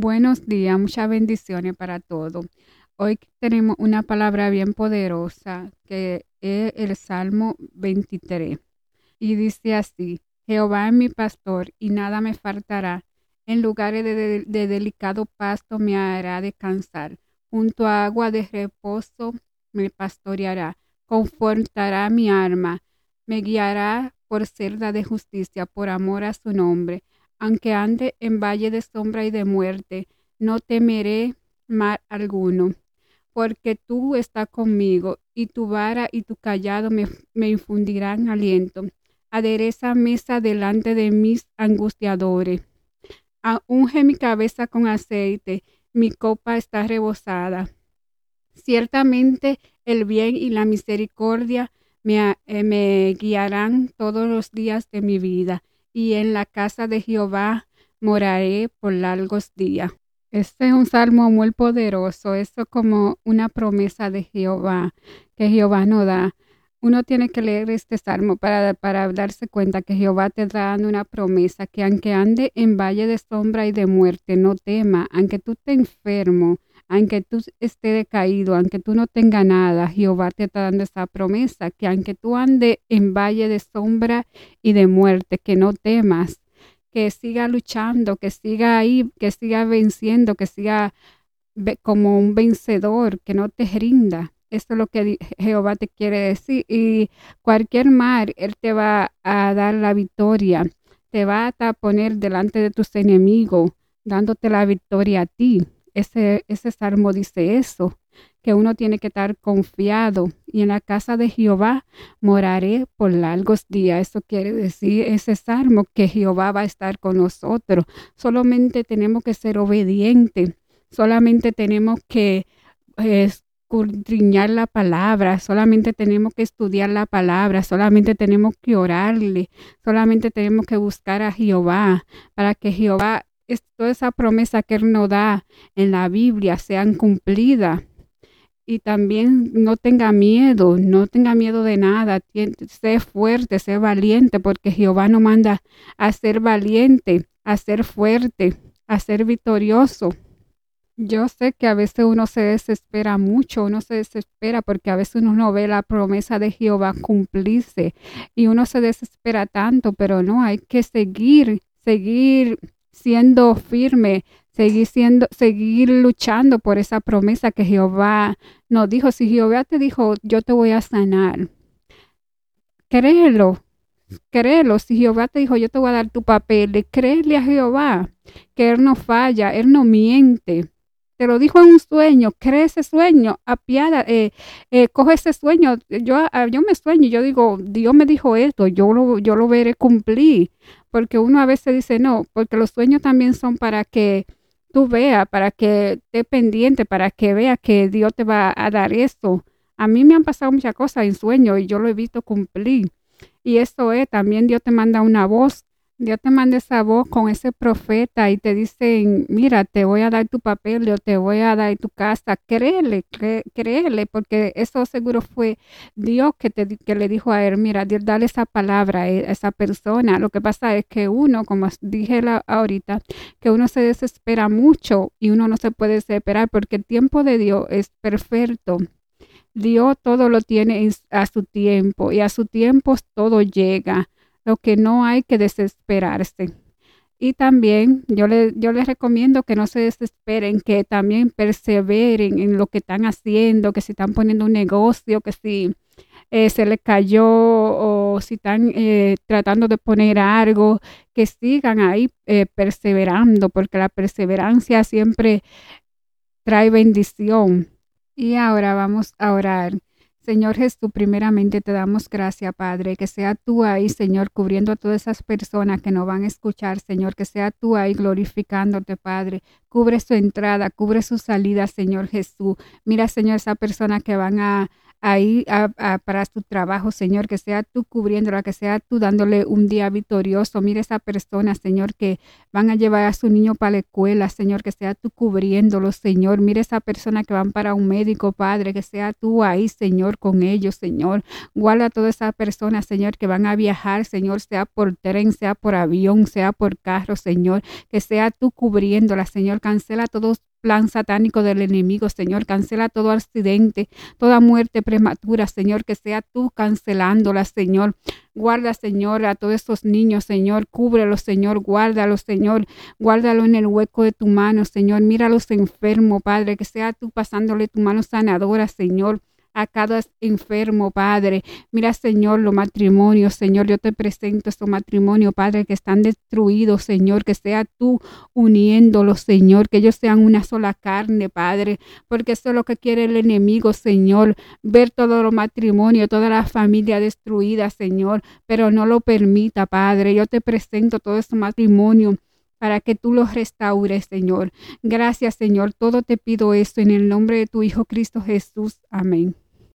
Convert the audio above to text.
Buenos días, muchas bendiciones para todos. Hoy tenemos una palabra bien poderosa que es el Salmo 23 y dice así, Jehová es mi pastor y nada me faltará. En lugares de, delicado pasto me hará descansar. Junto a agua de reposo me pastoreará. Confortará mi alma. Me guiará por cerda de justicia, por amor a su nombre aunque ande en valle de sombra y de muerte, no temeré mal alguno, porque tú estás conmigo, y tu vara y tu callado me, infundirán aliento. Adereza mesa delante de mis angustiadores. Unge mi cabeza con aceite, mi copa está rebosada. Ciertamente el bien y la misericordia me, eh, me guiarán todos los días de mi vida y en la casa de Jehová moraré por largos días. Este es un salmo muy poderoso, esto como una promesa de Jehová que Jehová nos da. Uno tiene que leer este salmo para, para darse cuenta que Jehová te da una promesa, que aunque ande en valle de sombra y de muerte, no tema, aunque tú estés enfermo, aunque tú estés decaído, aunque tú no tengas nada, Jehová te está dando esa promesa, que aunque tú andes en valle de sombra y de muerte, que no temas, que siga luchando, que siga ahí, que siga venciendo, que siga como un vencedor, que no te rinda. Esto es lo que Jehová te quiere decir. Y cualquier mar, Él te va a dar la victoria. Te va a poner delante de tus enemigos, dándote la victoria a ti. Ese, ese salmo dice eso, que uno tiene que estar confiado y en la casa de Jehová moraré por largos días. Eso quiere decir ese salmo que Jehová va a estar con nosotros. Solamente tenemos que ser obedientes, solamente tenemos que escudriñar la palabra, solamente tenemos que estudiar la palabra, solamente tenemos que orarle, solamente tenemos que buscar a Jehová para que Jehová toda esa promesa que Él nos da en la Biblia sean cumplidas. Y también no tenga miedo, no tenga miedo de nada, sé fuerte, sé valiente, porque Jehová nos manda a ser valiente, a ser fuerte, a ser victorioso. Yo sé que a veces uno se desespera mucho, uno se desespera porque a veces uno no ve la promesa de Jehová cumplirse y uno se desespera tanto, pero no, hay que seguir, seguir siendo firme, seguir siendo, seguir luchando por esa promesa que Jehová nos dijo. Si Jehová te dijo, yo te voy a sanar, créelo, créelo. Si Jehová te dijo, yo te voy a dar tu papel, créele a Jehová, que Él no falla, Él no miente. Te lo dijo en un sueño, cree ese sueño, apiada, eh, eh, coge ese sueño. Yo, ah, yo me sueño, yo digo, Dios me dijo esto, yo lo, yo lo veré cumplir porque uno a veces dice no, porque los sueños también son para que tú veas, para que esté pendiente, para que veas que Dios te va a dar esto. A mí me han pasado muchas cosas en sueños y yo lo he visto cumplir. Y eso es, también Dios te manda una voz Dios te manda esa voz con ese profeta y te dicen, mira, te voy a dar tu papel o te voy a dar tu casa. Créele, créele, porque eso seguro fue Dios que, te, que le dijo a él, mira, Dios, dale esa palabra a esa persona. Lo que pasa es que uno, como dije la, ahorita, que uno se desespera mucho y uno no se puede desesperar porque el tiempo de Dios es perfecto. Dios todo lo tiene a su tiempo y a su tiempo todo llega lo que no hay que desesperarse. Y también yo, le, yo les recomiendo que no se desesperen, que también perseveren en lo que están haciendo, que si están poniendo un negocio, que si eh, se les cayó o si están eh, tratando de poner algo, que sigan ahí eh, perseverando, porque la perseverancia siempre trae bendición. Y ahora vamos a orar. Señor Jesús, primeramente te damos gracias, Padre, que sea tú ahí, Señor, cubriendo a todas esas personas que nos van a escuchar, Señor, que sea tú ahí glorificándote, Padre. Cubre su entrada, cubre su salida, Señor Jesús. Mira, Señor, esa persona que van a, ahí para su trabajo, Señor, que sea tú cubriéndola, que sea tú dándole un día victorioso. Mire esa persona, Señor, que van a llevar a su niño para la escuela, Señor, que sea tú cubriéndolo, Señor. Mire esa persona que van para un médico, Padre, que sea tú ahí, Señor, con ellos, Señor. Guarda a toda esa persona, Señor, que van a viajar, Señor, sea por tren, sea por avión, sea por carro, Señor, que sea tú cubriéndola, Señor. Cancela todos plan satánico del enemigo, Señor. Cancela todo accidente, toda muerte prematura, Señor, que sea tú cancelándola, Señor. Guarda, Señor, a todos estos niños, Señor. Cúbrelos, Señor. Guárdalos, Señor. Guárdalo en el hueco de tu mano, Señor. Míralos enfermos, Padre. Que sea tú pasándole tu mano sanadora, Señor a cada enfermo, Padre. Mira, Señor, los matrimonios, Señor, yo te presento estos matrimonios, Padre, que están destruidos, Señor, que sea tú uniéndolos, Señor, que ellos sean una sola carne, Padre, porque eso es lo que quiere el enemigo, Señor, ver todo los matrimonios, toda la familia destruida, Señor, pero no lo permita, Padre. Yo te presento todo este matrimonio para que tú los restaures, Señor. Gracias, Señor. Todo te pido esto en el nombre de tu Hijo Cristo Jesús. Amén.